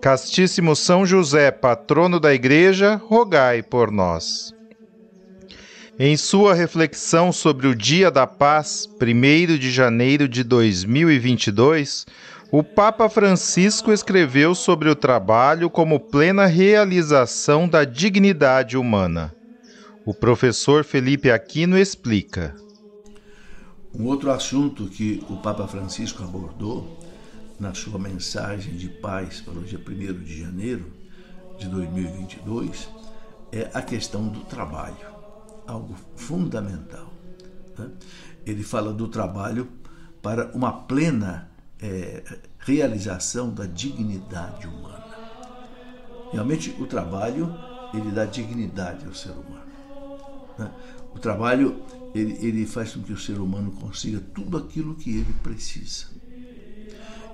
Castíssimo São José, patrono da Igreja, rogai por nós. Em sua reflexão sobre o Dia da Paz, 1 de janeiro de 2022, o Papa Francisco escreveu sobre o trabalho como plena realização da dignidade humana. O professor Felipe Aquino explica. Um outro assunto que o Papa Francisco abordou na sua mensagem de paz para o dia 1 de janeiro de 2022 é a questão do trabalho, algo fundamental. Né? Ele fala do trabalho para uma plena é, realização da dignidade humana. Realmente, o trabalho ele dá dignidade ao ser humano. Né? O trabalho ele, ele faz com que o ser humano consiga tudo aquilo que ele precisa.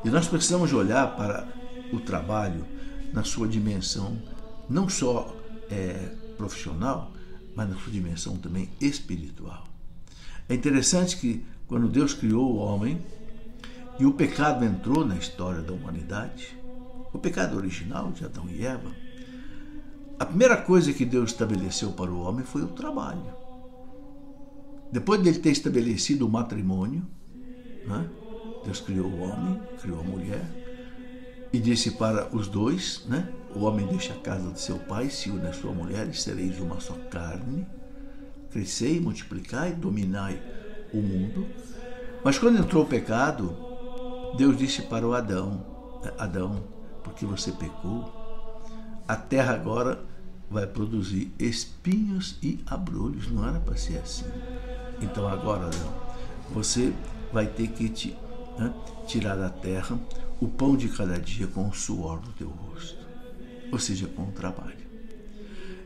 E nós precisamos olhar para o trabalho na sua dimensão, não só é, profissional, mas na sua dimensão também espiritual. É interessante que quando Deus criou o homem e o pecado entrou na história da humanidade, o pecado original de Adão e Eva, a primeira coisa que Deus estabeleceu para o homem foi o trabalho. Depois dele ter estabelecido o matrimônio, né, Deus criou o homem, criou a mulher e disse para os dois, né? O homem deixa a casa de seu pai, se une à sua mulher e sereis uma só carne. Crescei, multiplicai, dominai o mundo. Mas quando entrou o pecado, Deus disse para o Adão, Adão, porque você pecou, a terra agora vai produzir espinhos e abrolhos. Não era para ser assim. Então agora, Adão, você vai ter que te né, tirar da terra o pão de cada dia com o suor do teu rosto, ou seja, com o trabalho.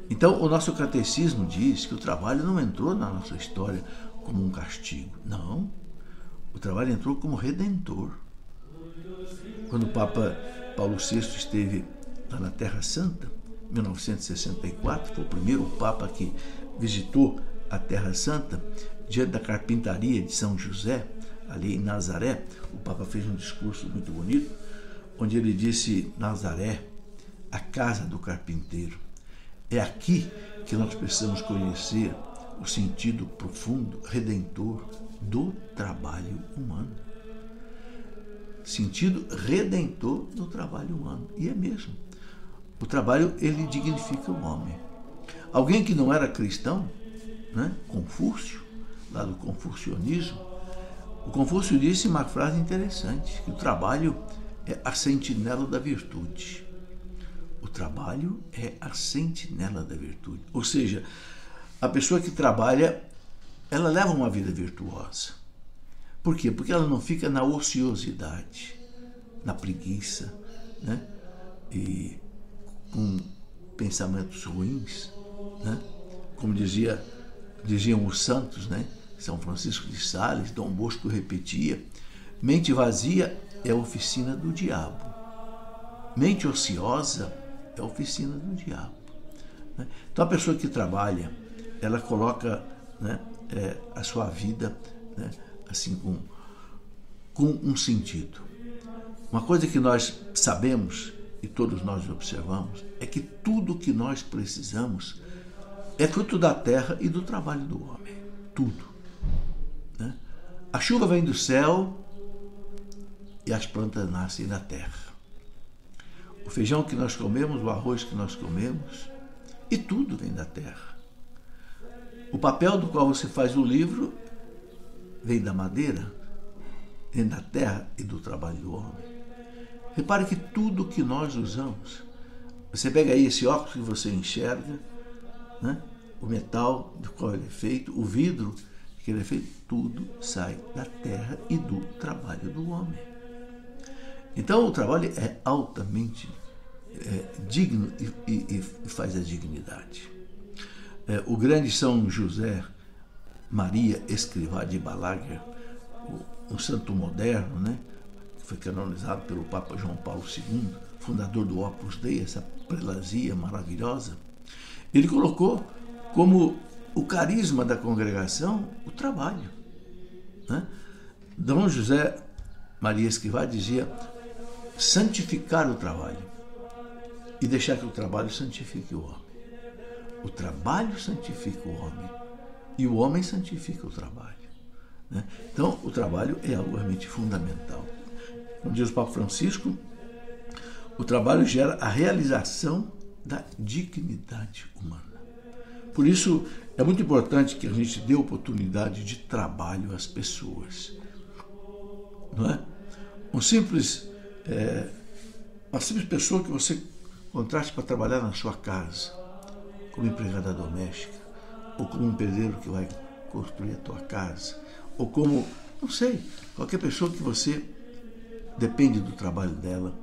Então, o nosso catecismo diz que o trabalho não entrou na nossa história como um castigo. Não. O trabalho entrou como redentor. Quando o Papa Paulo VI esteve lá na Terra Santa, em 1964, foi o primeiro Papa que visitou a Terra Santa, diante da carpintaria de São José, ali em Nazaré, o Papa fez um discurso muito bonito, onde ele disse: Nazaré, a casa do carpinteiro. É aqui que nós precisamos conhecer o sentido profundo, redentor do trabalho humano. Sentido redentor do trabalho humano. E é mesmo. O trabalho, ele dignifica o homem. Alguém que não era cristão, né? Confúcio, lá do confucionismo, o Confúcio disse uma frase interessante, que o trabalho é a sentinela da virtude. O trabalho é a sentinela da virtude. Ou seja, a pessoa que trabalha, ela leva uma vida virtuosa. Por quê? Porque ela não fica na ociosidade, na preguiça, né? E com pensamentos ruins, né? Como dizia, diziam os santos, né? São Francisco de Sales, Dom Bosco repetia: mente vazia é oficina do diabo. Mente ociosa é oficina do diabo. Né? Então a pessoa que trabalha, ela coloca né, é, a sua vida né, assim com, com um sentido. Uma coisa que nós sabemos e todos nós observamos é que tudo que nós precisamos é fruto da terra e do trabalho do homem. Tudo. A chuva vem do céu e as plantas nascem na terra. O feijão que nós comemos, o arroz que nós comemos, e tudo vem da terra. O papel do qual você faz o livro vem da madeira, vem da terra e do trabalho do homem. Repare que tudo que nós usamos, você pega aí esse óculos que você enxerga, né? o metal do qual ele é feito, o vidro que ele é feito, tudo sai da terra e do trabalho do homem. Então o trabalho é altamente é, digno e, e, e, faz a dignidade. É, o grande São José Maria Escrivá de Balaguer, um santo moderno, né, que foi canonizado pelo Papa João Paulo II, fundador do Opus Dei, essa prelazia maravilhosa, ele colocou como o carisma da congregação o trabalho. Né? Dom José Maria Escrivá dizia santificar o trabalho e deixar que o trabalho santifique o homem. O trabalho santifica o homem e o homem santifica o trabalho. Né? Então, o trabalho é algo realmente fundamental. Como diz o Papa Francisco, o trabalho gera a realização da dignidade humana. Por isso, é muito importante que a gente dê oportunidade de trabalho às pessoas. Não é? Um simples, é, uma simples pessoa que você contraste para trabalhar na sua casa, como empregada doméstica, ou como um pedreiro que vai construir a tua casa, ou como, não sei, qualquer pessoa que você depende do trabalho dela,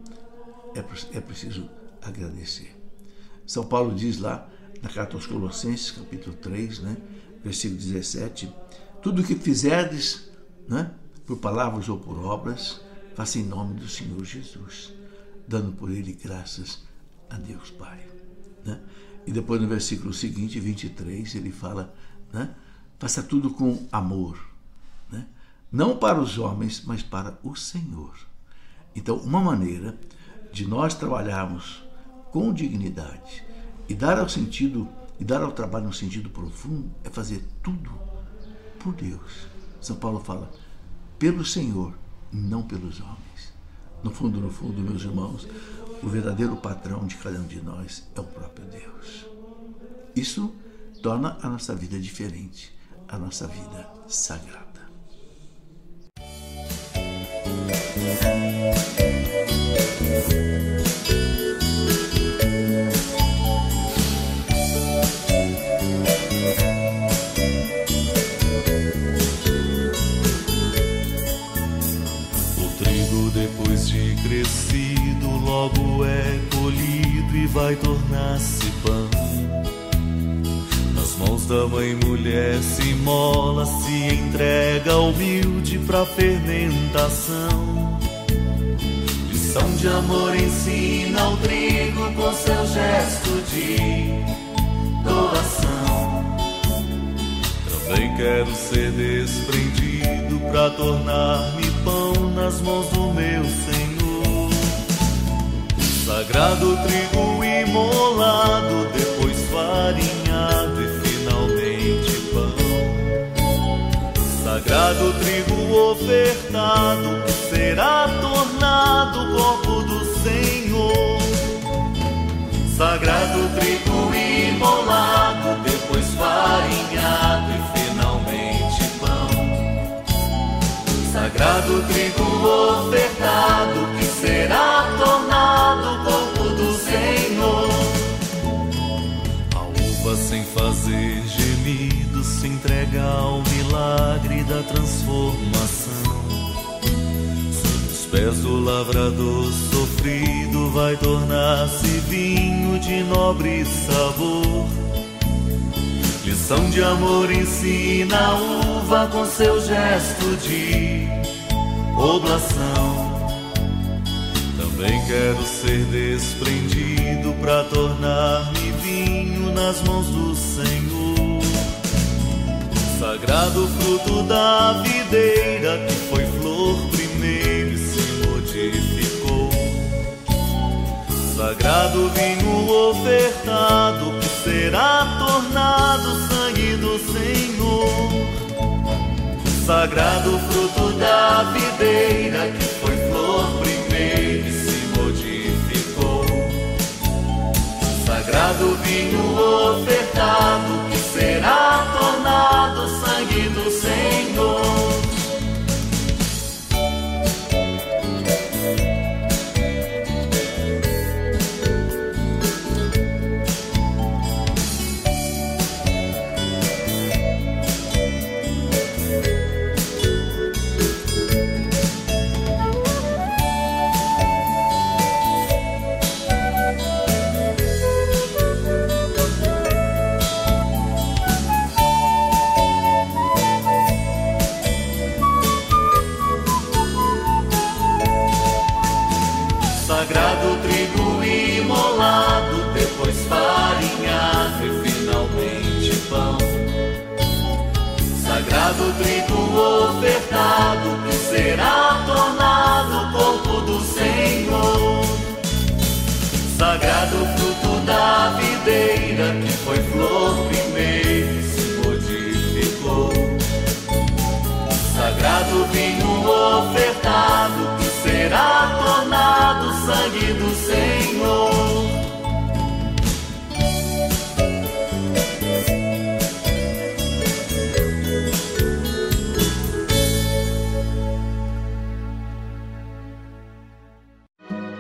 é, é preciso agradecer. São Paulo diz lá na carta aos Colossenses, capítulo 3, né, versículo 17, tudo o que fizerdes, né, por palavras ou por obras, faça em nome do Senhor Jesus, dando por ele graças a Deus Pai. Né? E depois no versículo seguinte, 23, ele fala, né, faça tudo com amor, né? não para os homens, mas para o Senhor. Então, uma maneira de nós trabalharmos com dignidade e dar ao sentido e dar ao trabalho um sentido profundo é fazer tudo por Deus. São Paulo fala pelo Senhor, não pelos homens. No fundo, no fundo, meus irmãos, o verdadeiro patrão de cada um de nós é o próprio Deus. Isso torna a nossa vida diferente, a nossa vida sagrada. Logo é colhido e vai tornar-se pão. Nas mãos da mãe mulher se mola, se entrega humilde pra fermentação. Lição de amor ensina o trigo com seu gesto de doação. Também quero ser desprendido pra tornar-me pão nas mãos do meu Senhor. Sagrado trigo imolado, depois farinhado e finalmente pão. Sagrado trigo ofertado, que será tornado corpo do Senhor. Sagrado trigo imolado, depois farinhado e finalmente pão. Sagrado trigo ofertado, que será tornado entrega ao milagre da transformação. Sob os pés do lavrador sofrido vai tornar-se vinho de nobre sabor. Lição de amor ensina a uva com seu gesto de oblação. Também quero ser desprendido para tornar-me vinho nas mãos do Senhor. Sagrado fruto da videira que foi flor primeiro e se modificou. Sagrado vinho ofertado que será tornado sangue do Senhor. Sagrado fruto da videira que foi flor primeiro e sagrado vinho ofertado que será tornado 너 será tornado corpo do Senhor. Sagrado fruto da videira, que foi flor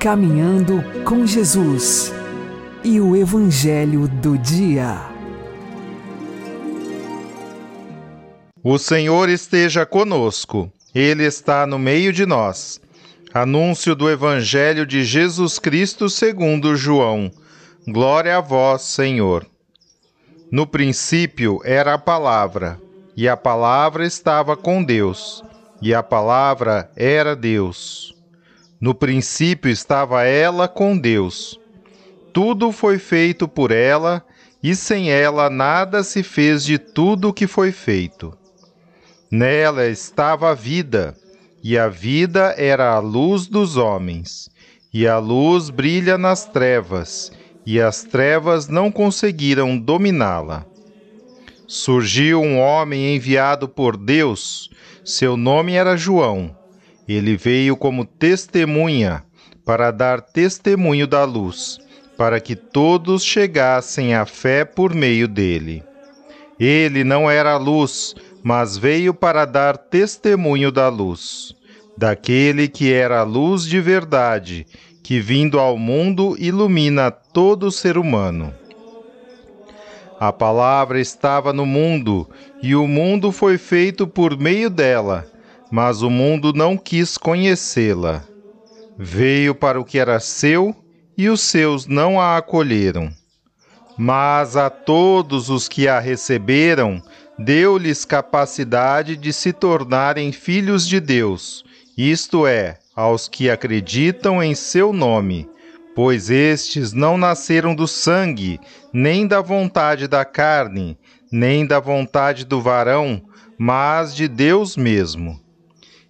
Caminhando com Jesus e o Evangelho do Dia. O Senhor esteja conosco, Ele está no meio de nós. Anúncio do Evangelho de Jesus Cristo segundo João. Glória a vós, Senhor. No princípio era a palavra, e a palavra estava com Deus, e a palavra era Deus. No princípio estava ela com Deus. Tudo foi feito por ela, e sem ela nada se fez de tudo o que foi feito. Nela estava a vida, e a vida era a luz dos homens. E a luz brilha nas trevas, e as trevas não conseguiram dominá-la. Surgiu um homem enviado por Deus, seu nome era João. Ele veio como testemunha para dar testemunho da luz, para que todos chegassem à fé por meio dele. Ele não era a luz, mas veio para dar testemunho da luz, daquele que era a luz de verdade, que vindo ao mundo ilumina todo ser humano. A palavra estava no mundo, e o mundo foi feito por meio dela mas o mundo não quis conhecê-la. Veio para o que era seu e os seus não a acolheram. Mas a todos os que a receberam, deu-lhes capacidade de se tornarem filhos de Deus, isto é, aos que acreditam em seu nome, pois estes não nasceram do sangue, nem da vontade da carne, nem da vontade do varão, mas de Deus mesmo.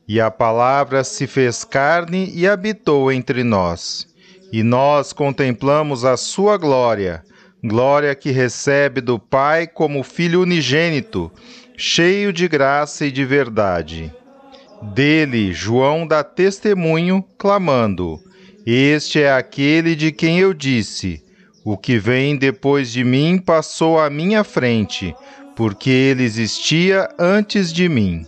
E a palavra se fez carne e habitou entre nós. E nós contemplamos a sua glória, glória que recebe do Pai como Filho unigênito, cheio de graça e de verdade. Dele, João dá testemunho, clamando: Este é aquele de quem eu disse: O que vem depois de mim passou à minha frente, porque ele existia antes de mim.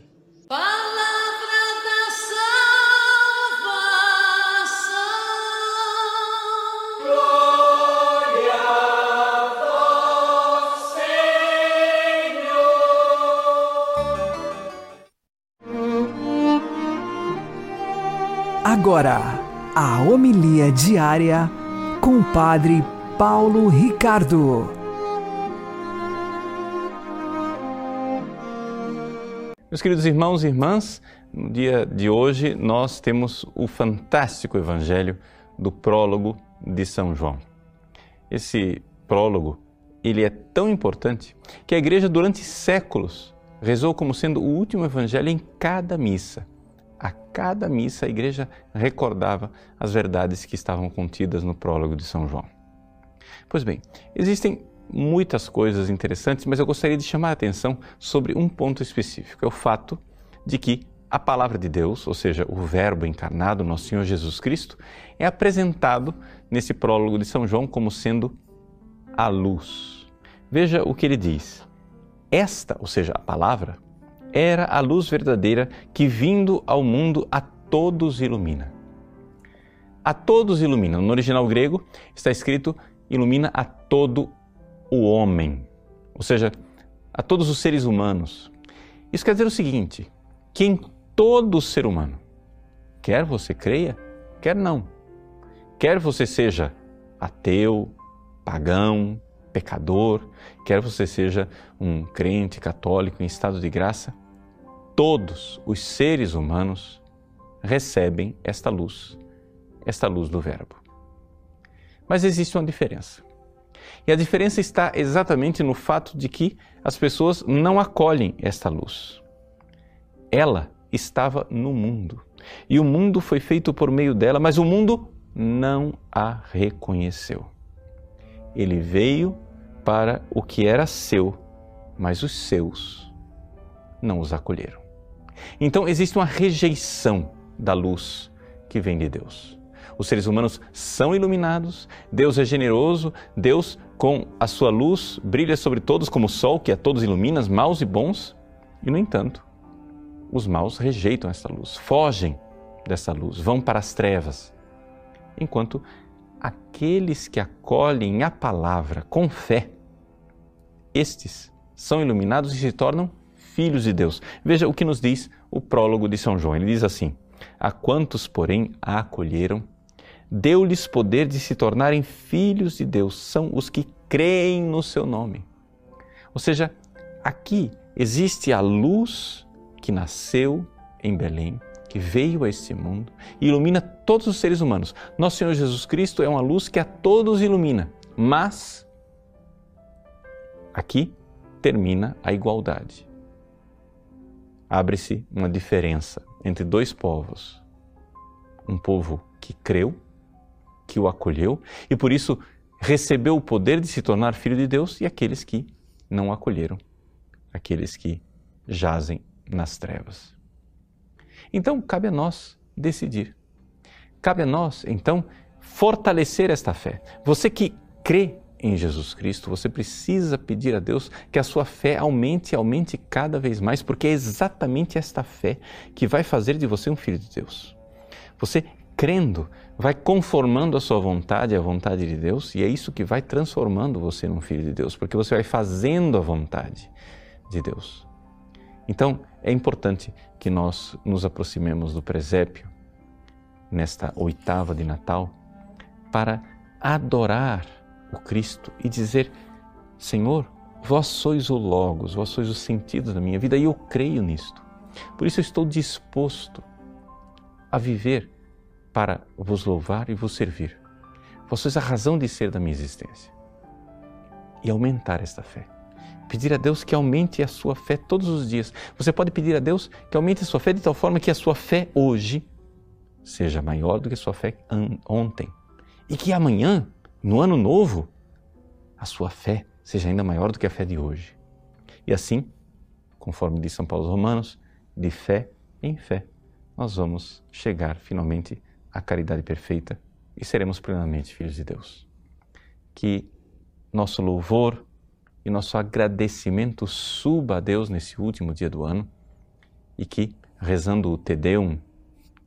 Agora, a homilia diária com o Padre Paulo Ricardo. Meus queridos irmãos e irmãs, no dia de hoje nós temos o fantástico Evangelho do prólogo de São João. Esse prólogo, ele é tão importante que a igreja durante séculos rezou como sendo o último evangelho em cada missa a cada missa a igreja recordava as verdades que estavam contidas no prólogo de São João. Pois bem, existem muitas coisas interessantes, mas eu gostaria de chamar a atenção sobre um ponto específico: é o fato de que a palavra de Deus, ou seja, o Verbo encarnado, nosso Senhor Jesus Cristo, é apresentado nesse prólogo de São João como sendo a luz. Veja o que ele diz. Esta, ou seja, a palavra, era a luz verdadeira que, vindo ao mundo, a todos ilumina. A todos ilumina. No original grego está escrito ilumina a todo o homem, ou seja, a todos os seres humanos. Isso quer dizer o seguinte: que em todo ser humano, Quer você creia, quer não. Quer você seja ateu, pagão, pecador, quer você seja um crente católico em estado de graça, todos os seres humanos recebem esta luz, esta luz do Verbo. Mas existe uma diferença. E a diferença está exatamente no fato de que as pessoas não acolhem esta luz. Ela estava no mundo e o mundo foi feito por meio dela, mas o mundo não a reconheceu. Ele veio para o que era seu, mas os seus não os acolheram. Então existe uma rejeição da luz que vem de Deus. Os seres humanos são iluminados, Deus é generoso, Deus, com a sua luz, brilha sobre todos como o sol que a todos ilumina, maus e bons, e no entanto, os maus rejeitam essa luz, fogem dessa luz, vão para as trevas. Enquanto aqueles que acolhem a palavra com fé, estes são iluminados e se tornam filhos de Deus. Veja o que nos diz o prólogo de São João. Ele diz assim: A quantos, porém, a acolheram, deu-lhes poder de se tornarem filhos de Deus, são os que creem no seu nome. Ou seja, aqui existe a luz que nasceu em Belém que veio a este mundo e ilumina todos os seres humanos. Nosso Senhor Jesus Cristo é uma luz que a todos ilumina, mas aqui termina a igualdade. Abre-se uma diferença entre dois povos. Um povo que creu, que o acolheu e por isso recebeu o poder de se tornar filho de Deus, e aqueles que não acolheram, aqueles que jazem nas trevas. Então, cabe a nós decidir. Cabe a nós, então, fortalecer esta fé. Você que crê em Jesus Cristo, você precisa pedir a Deus que a sua fé aumente e aumente cada vez mais, porque é exatamente esta fé que vai fazer de você um filho de Deus. Você crendo, vai conformando a sua vontade à vontade de Deus e é isso que vai transformando você num filho de Deus, porque você vai fazendo a vontade de Deus. Então, é importante que nós nos aproximemos do presépio nesta oitava de Natal para adorar o Cristo e dizer: Senhor, vós sois o Logos, vós sois o sentido da minha vida e eu creio nisto. Por isso eu estou disposto a viver para vos louvar e vos servir. Vós sois a razão de ser da minha existência. E aumentar esta fé pedir a Deus que aumente a sua fé todos os dias. Você pode pedir a Deus que aumente a sua fé de tal forma que a sua fé hoje seja maior do que a sua fé ontem. E que amanhã, no ano novo, a sua fé seja ainda maior do que a fé de hoje. E assim, conforme diz São Paulo aos Romanos, de fé em fé, nós vamos chegar finalmente à caridade perfeita e seremos plenamente filhos de Deus. Que nosso louvor, e nosso agradecimento suba a Deus nesse último dia do ano e que, rezando o Te Deum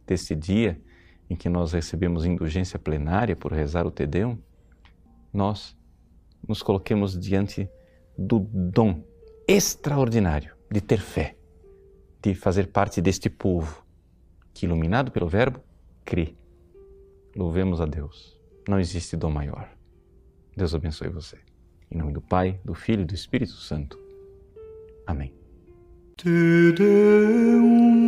desse dia em que nós recebemos indulgência plenária por rezar o Te Deum, nós nos coloquemos diante do dom extraordinário de ter fé, de fazer parte deste povo que, iluminado pelo Verbo, crê. Louvemos a Deus. Não existe dom maior. Deus abençoe você. Em nome do Pai, do Filho e do Espírito Santo. Amém. Te Deum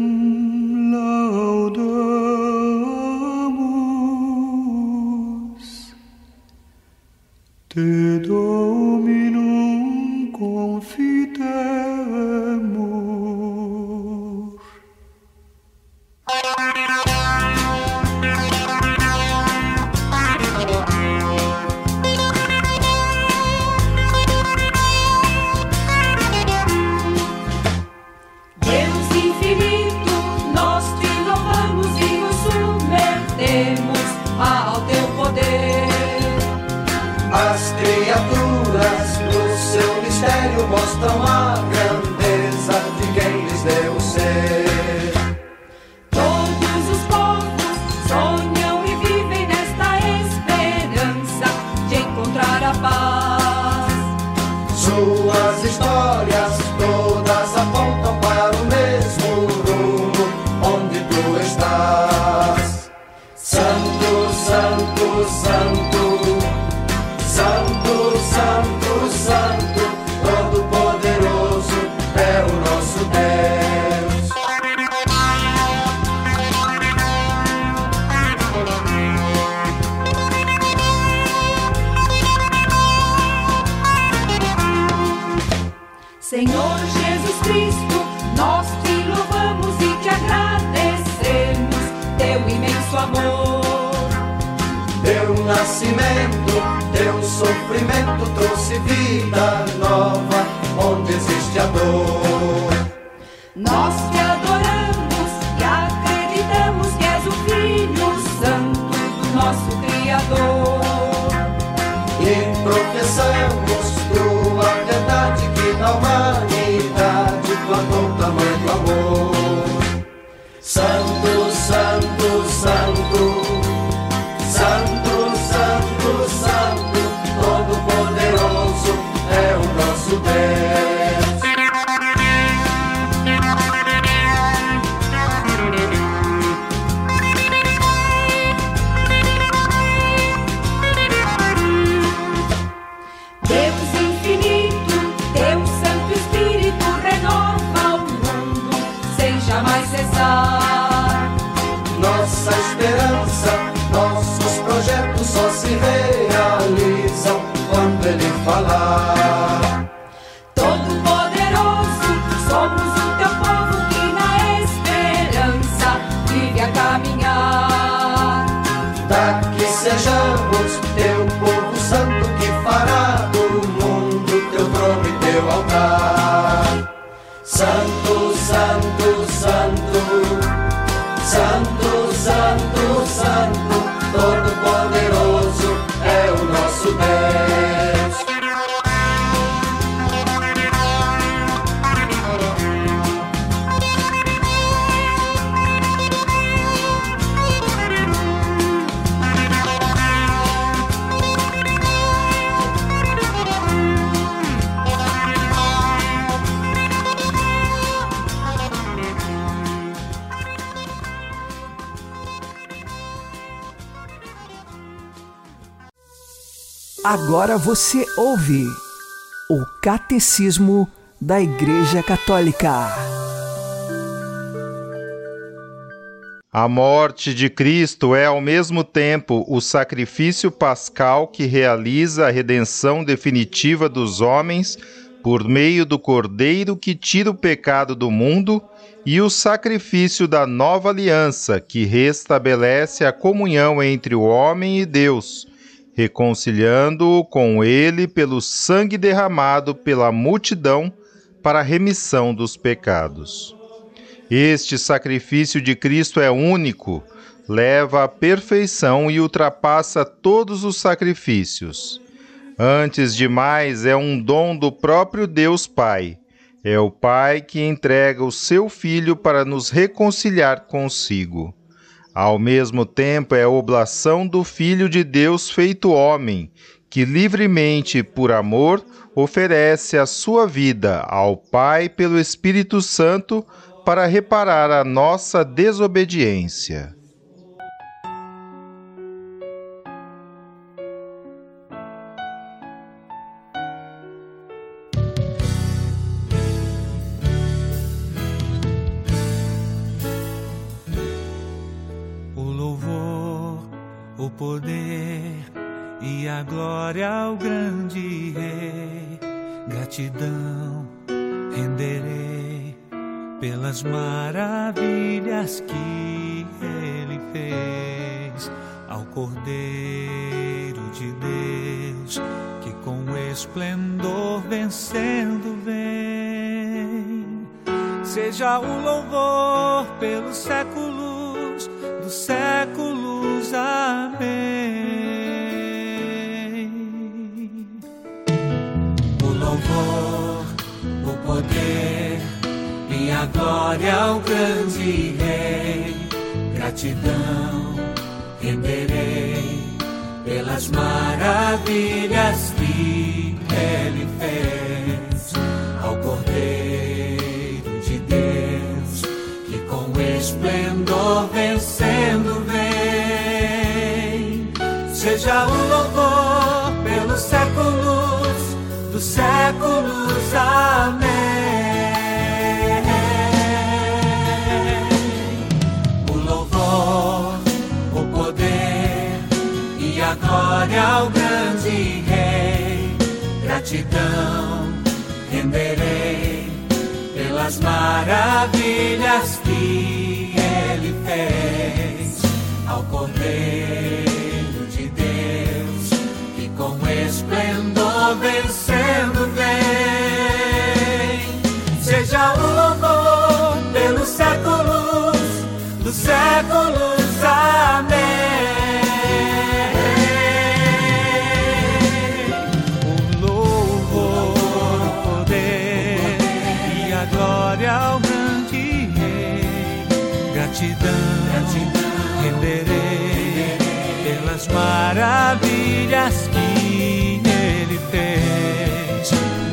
jamais cessar. Agora você ouve o Catecismo da Igreja Católica. A morte de Cristo é ao mesmo tempo o sacrifício pascal que realiza a redenção definitiva dos homens por meio do Cordeiro que tira o pecado do mundo e o sacrifício da nova aliança que restabelece a comunhão entre o homem e Deus, reconciliando-o com ele pelo sangue derramado pela multidão para a remissão dos pecados. Este sacrifício de Cristo é único, leva à perfeição e ultrapassa todos os sacrifícios. Antes de mais, é um dom do próprio Deus Pai. É o Pai que entrega o seu Filho para nos reconciliar consigo. Ao mesmo tempo, é a oblação do Filho de Deus feito homem, que livremente, por amor, oferece a sua vida ao Pai pelo Espírito Santo para reparar a nossa desobediência. Ao grande Rei. Gratidão renderei pelas maravilhas que Ele fez ao Cordeiro de Deus que com esplendor vencendo vem. Seja o louvor pelos séculos glória ao grande Rei. Gratidão renderei pelas maravilhas que Ele fez ao Cordeiro de Deus que com esplendor vencendo vem. Seja o glória ao grande Rei. Gratidão renderei pelas maravilhas que ele fez ao Cordeiro de Deus que com esplendor vencendo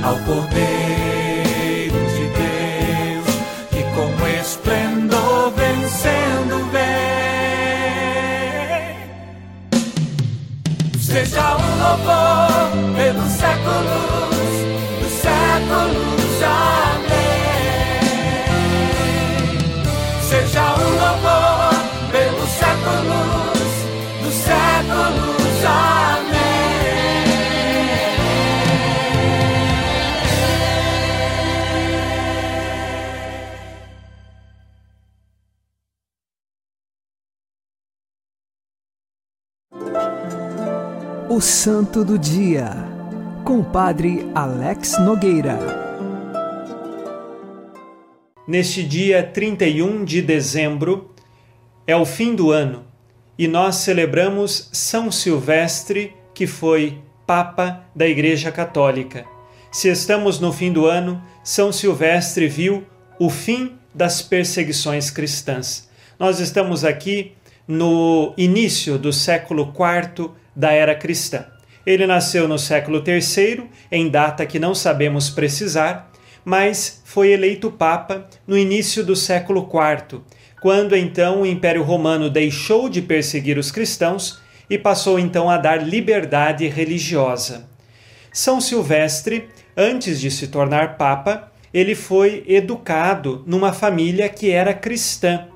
ao Cordeiro de Deus que com esplendor vencendo vem. Seja o louvor Santo do Dia, com o Padre Alex Nogueira. Neste dia 31 de dezembro, é o fim do ano e nós celebramos São Silvestre, que foi Papa da Igreja Católica. Se estamos no fim do ano, São Silvestre viu o fim das perseguições cristãs. Nós estamos aqui no início do século IV da era cristã. Ele nasceu no século III, em data que não sabemos precisar, mas foi eleito Papa no início do século IV, quando então o Império Romano deixou de perseguir os cristãos e passou então a dar liberdade religiosa. São Silvestre, antes de se tornar Papa, ele foi educado numa família que era cristã.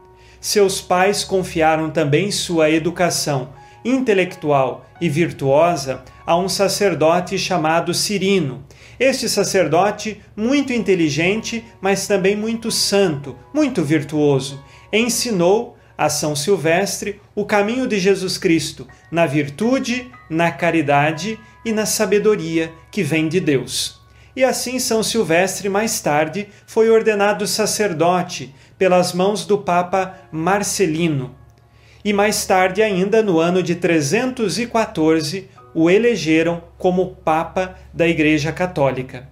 Seus pais confiaram também sua educação intelectual e virtuosa a um sacerdote chamado Cirino. Este sacerdote, muito inteligente, mas também muito santo, muito virtuoso, ensinou a São Silvestre o caminho de Jesus Cristo na virtude, na caridade e na sabedoria que vem de Deus. E assim São Silvestre, mais tarde, foi ordenado sacerdote pelas mãos do Papa Marcelino. E mais tarde, ainda no ano de 314, o elegeram como Papa da Igreja Católica.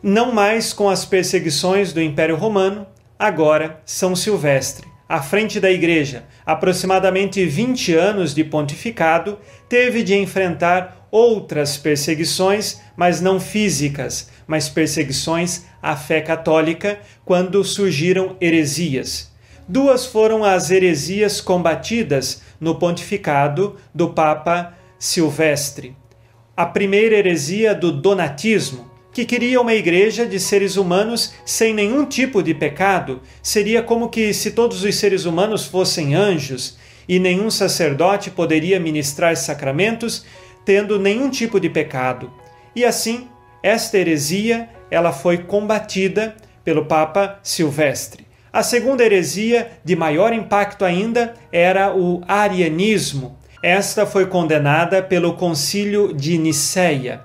Não mais com as perseguições do Império Romano, agora São Silvestre, à frente da Igreja, aproximadamente 20 anos de pontificado, teve de enfrentar outras perseguições, mas não físicas, mas perseguições à fé católica, quando surgiram heresias. Duas foram as heresias combatidas no pontificado do Papa Silvestre. A primeira heresia do Donatismo, que queria uma igreja de seres humanos sem nenhum tipo de pecado, seria como que se todos os seres humanos fossem anjos e nenhum sacerdote poderia ministrar sacramentos tendo nenhum tipo de pecado. E assim, esta heresia, ela foi combatida pelo Papa Silvestre. A segunda heresia, de maior impacto ainda, era o arianismo. Esta foi condenada pelo Concílio de Nicéia.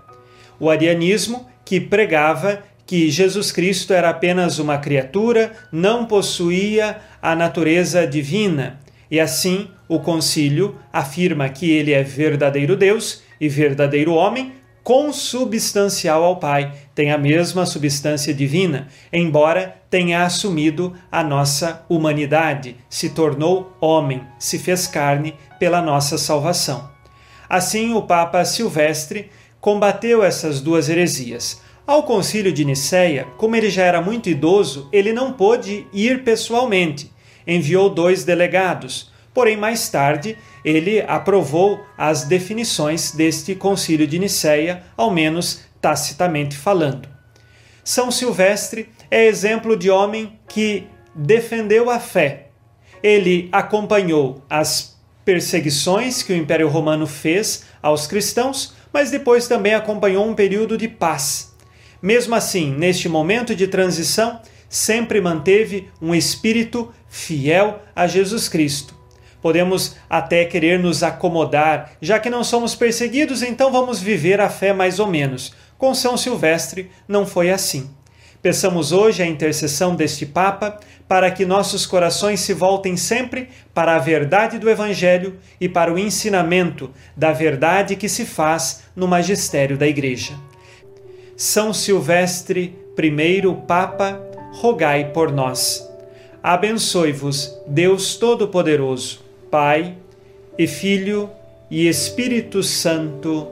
O arianismo, que pregava que Jesus Cristo era apenas uma criatura, não possuía a natureza divina. E assim, o concílio afirma que ele é verdadeiro Deus e verdadeiro homem, consubstancial ao Pai, tem a mesma substância divina, embora tenha assumido a nossa humanidade, se tornou homem, se fez carne pela nossa salvação. Assim, o Papa Silvestre combateu essas duas heresias. Ao concílio de Nicéia, como ele já era muito idoso, ele não pôde ir pessoalmente. Enviou dois delegados, porém mais tarde ele aprovou as definições deste Concílio de Nicéia, ao menos tacitamente falando. São Silvestre é exemplo de homem que defendeu a fé. Ele acompanhou as perseguições que o Império Romano fez aos cristãos, mas depois também acompanhou um período de paz. Mesmo assim, neste momento de transição, sempre manteve um espírito fiel a Jesus Cristo Podemos até querer nos acomodar, já que não somos perseguidos, então vamos viver a fé mais ou menos. Com São Silvestre não foi assim. Peçamos hoje a intercessão deste Papa para que nossos corações se voltem sempre para a verdade do Evangelho e para o ensinamento da verdade que se faz no magistério da Igreja. São Silvestre, primeiro Papa, rogai por nós. Abençoe-vos, Deus Todo-Poderoso. Pai e Filho e Espírito Santo.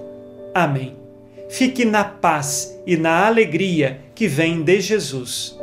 Amém. Fique na paz e na alegria que vem de Jesus.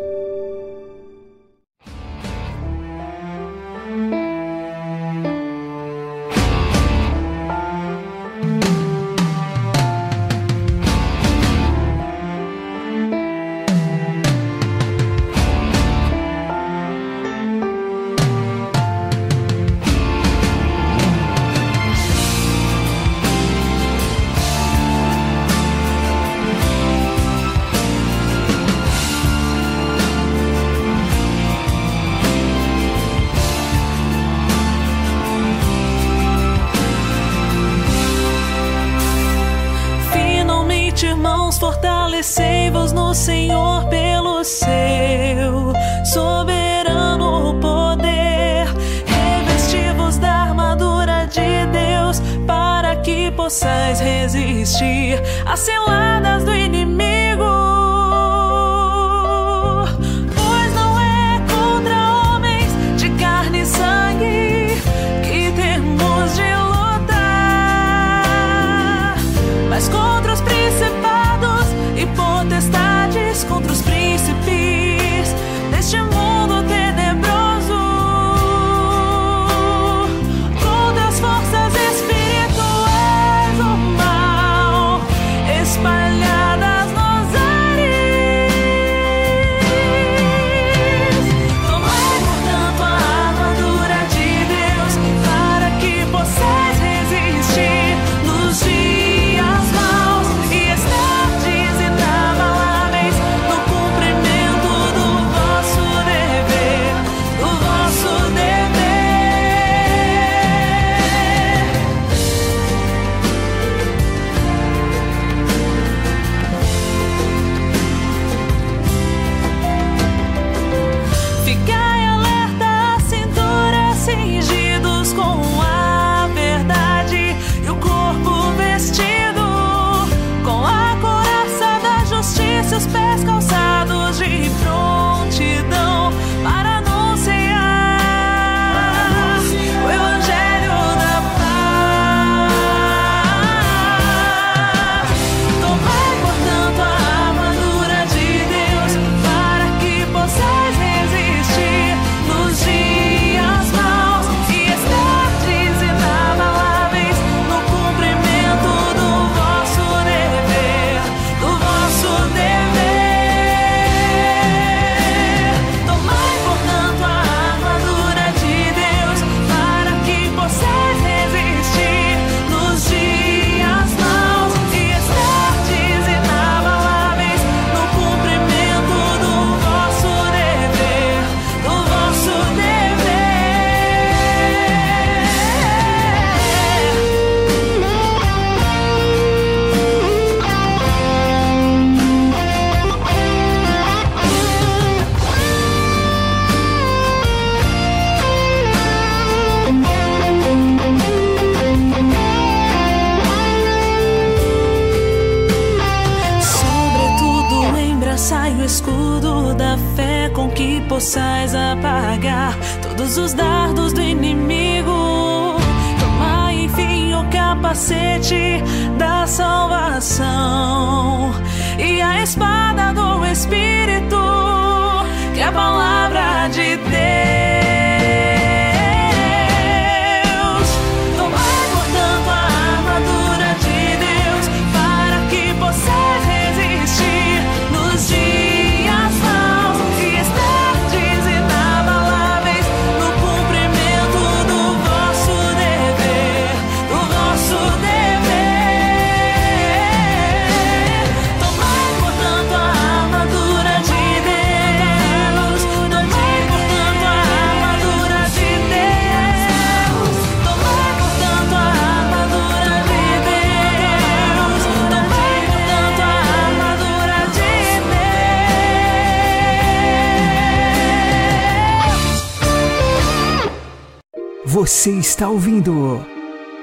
Você está ouvindo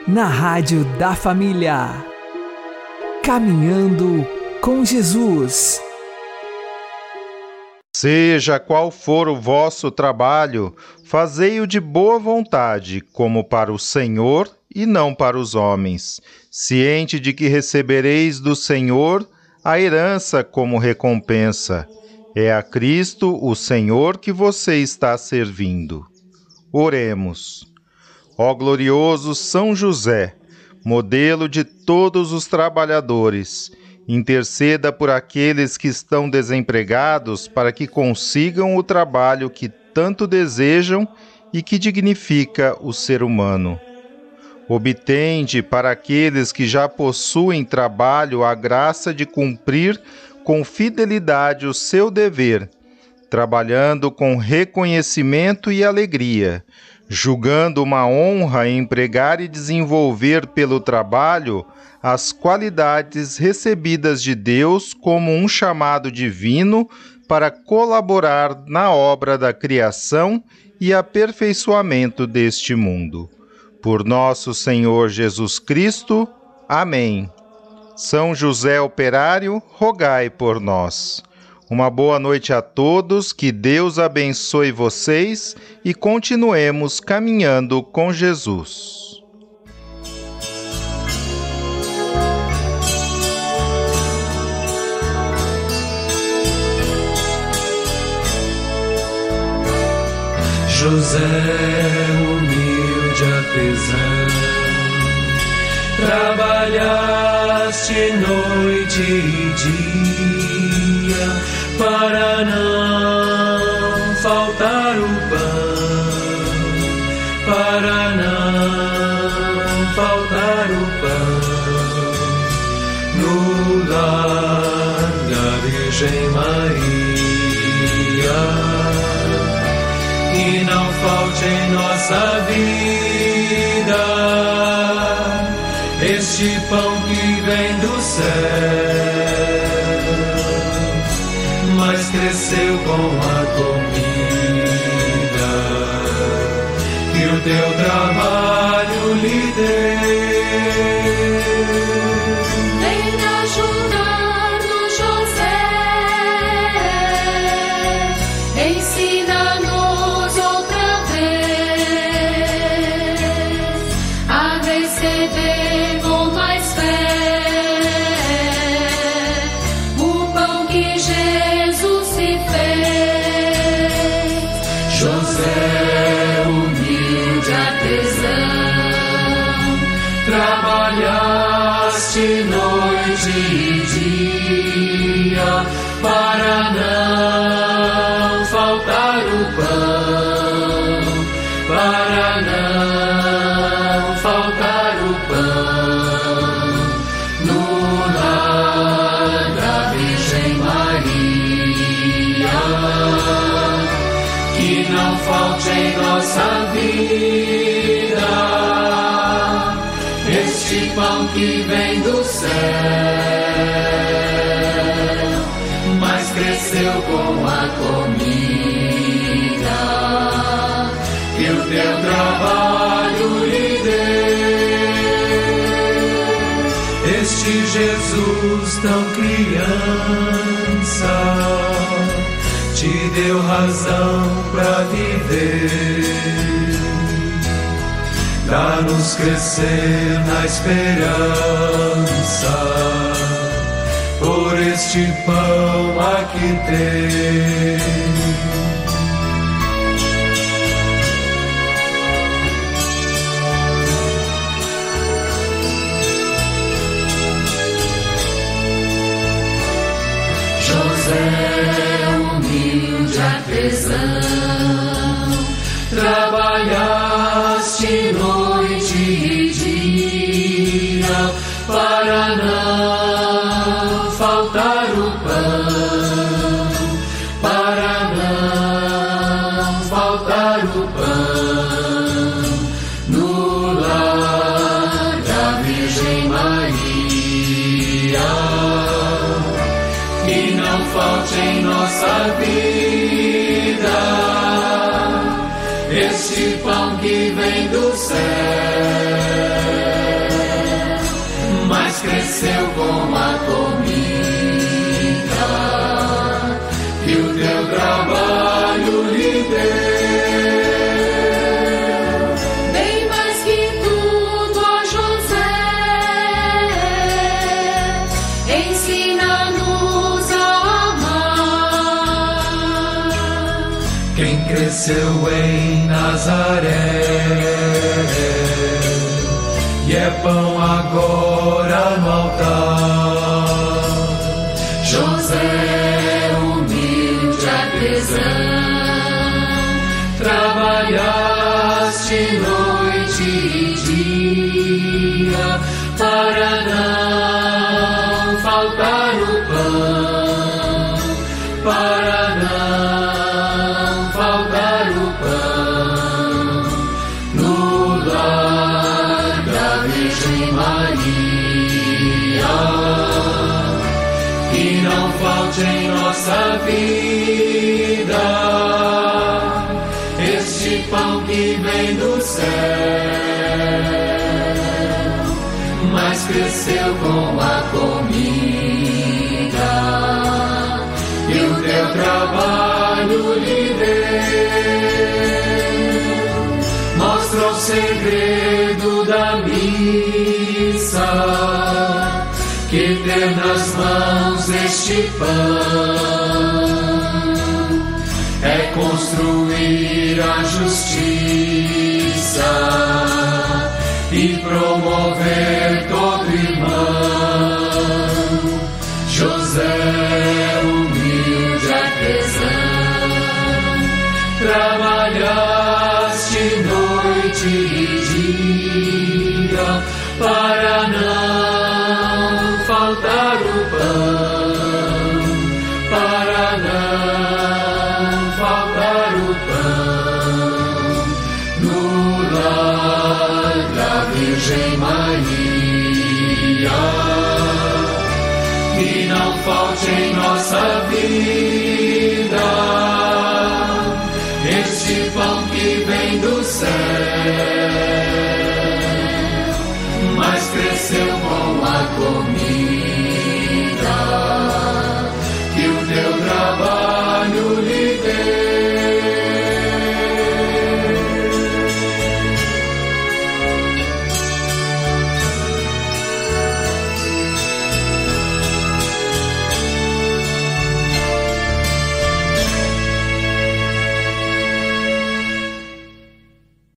na Rádio da Família. Caminhando com Jesus. Seja qual for o vosso trabalho, fazei-o de boa vontade, como para o Senhor e não para os homens, ciente de que recebereis do Senhor a herança como recompensa. É a Cristo, o Senhor, que você está servindo. Oremos. Ó glorioso São José, modelo de todos os trabalhadores, interceda por aqueles que estão desempregados para que consigam o trabalho que tanto desejam e que dignifica o ser humano. Obtende para aqueles que já possuem trabalho a graça de cumprir com fidelidade o seu dever, trabalhando com reconhecimento e alegria, julgando uma honra empregar e desenvolver pelo trabalho as qualidades recebidas de Deus como um chamado divino para colaborar na obra da criação e aperfeiçoamento deste mundo. Por nosso Senhor Jesus Cristo. Amém. São José Operário, rogai por nós. Uma boa noite a todos, que Deus abençoe vocês e continuemos caminhando com Jesus. José, humilde artesão, trabalhaste noite e dia para não faltar o pão, para não faltar o pão no lar da Virgem Maria. E não falte em nossa vida este pão que vem do céu, cresceu com a comida que o teu trabalho lhe deu. Céu, mas cresceu com a comida que o teu trabalho lhe deu. Este Jesus tão criança te deu razão para viver. Dá-nos crescer na esperança por este pão aqui tem. José, humilde artesão, trabalhaste noite e dia para não faltar o pão, para não faltar o pão. No lar da Virgem Maria que não falte em nossa Cresceu em Nazaré e é pão agora no altar. José, humilde artesão, trabalhaste noite nossa vida este pão que vem do céu, mas cresceu com a comida e o teu trabalho lhe deu. Mostra o segredo da missa que ter nas mãos este pão é construir a justiça e promover todo irmão. Falte em nossa vida. Este pão que vem do céu,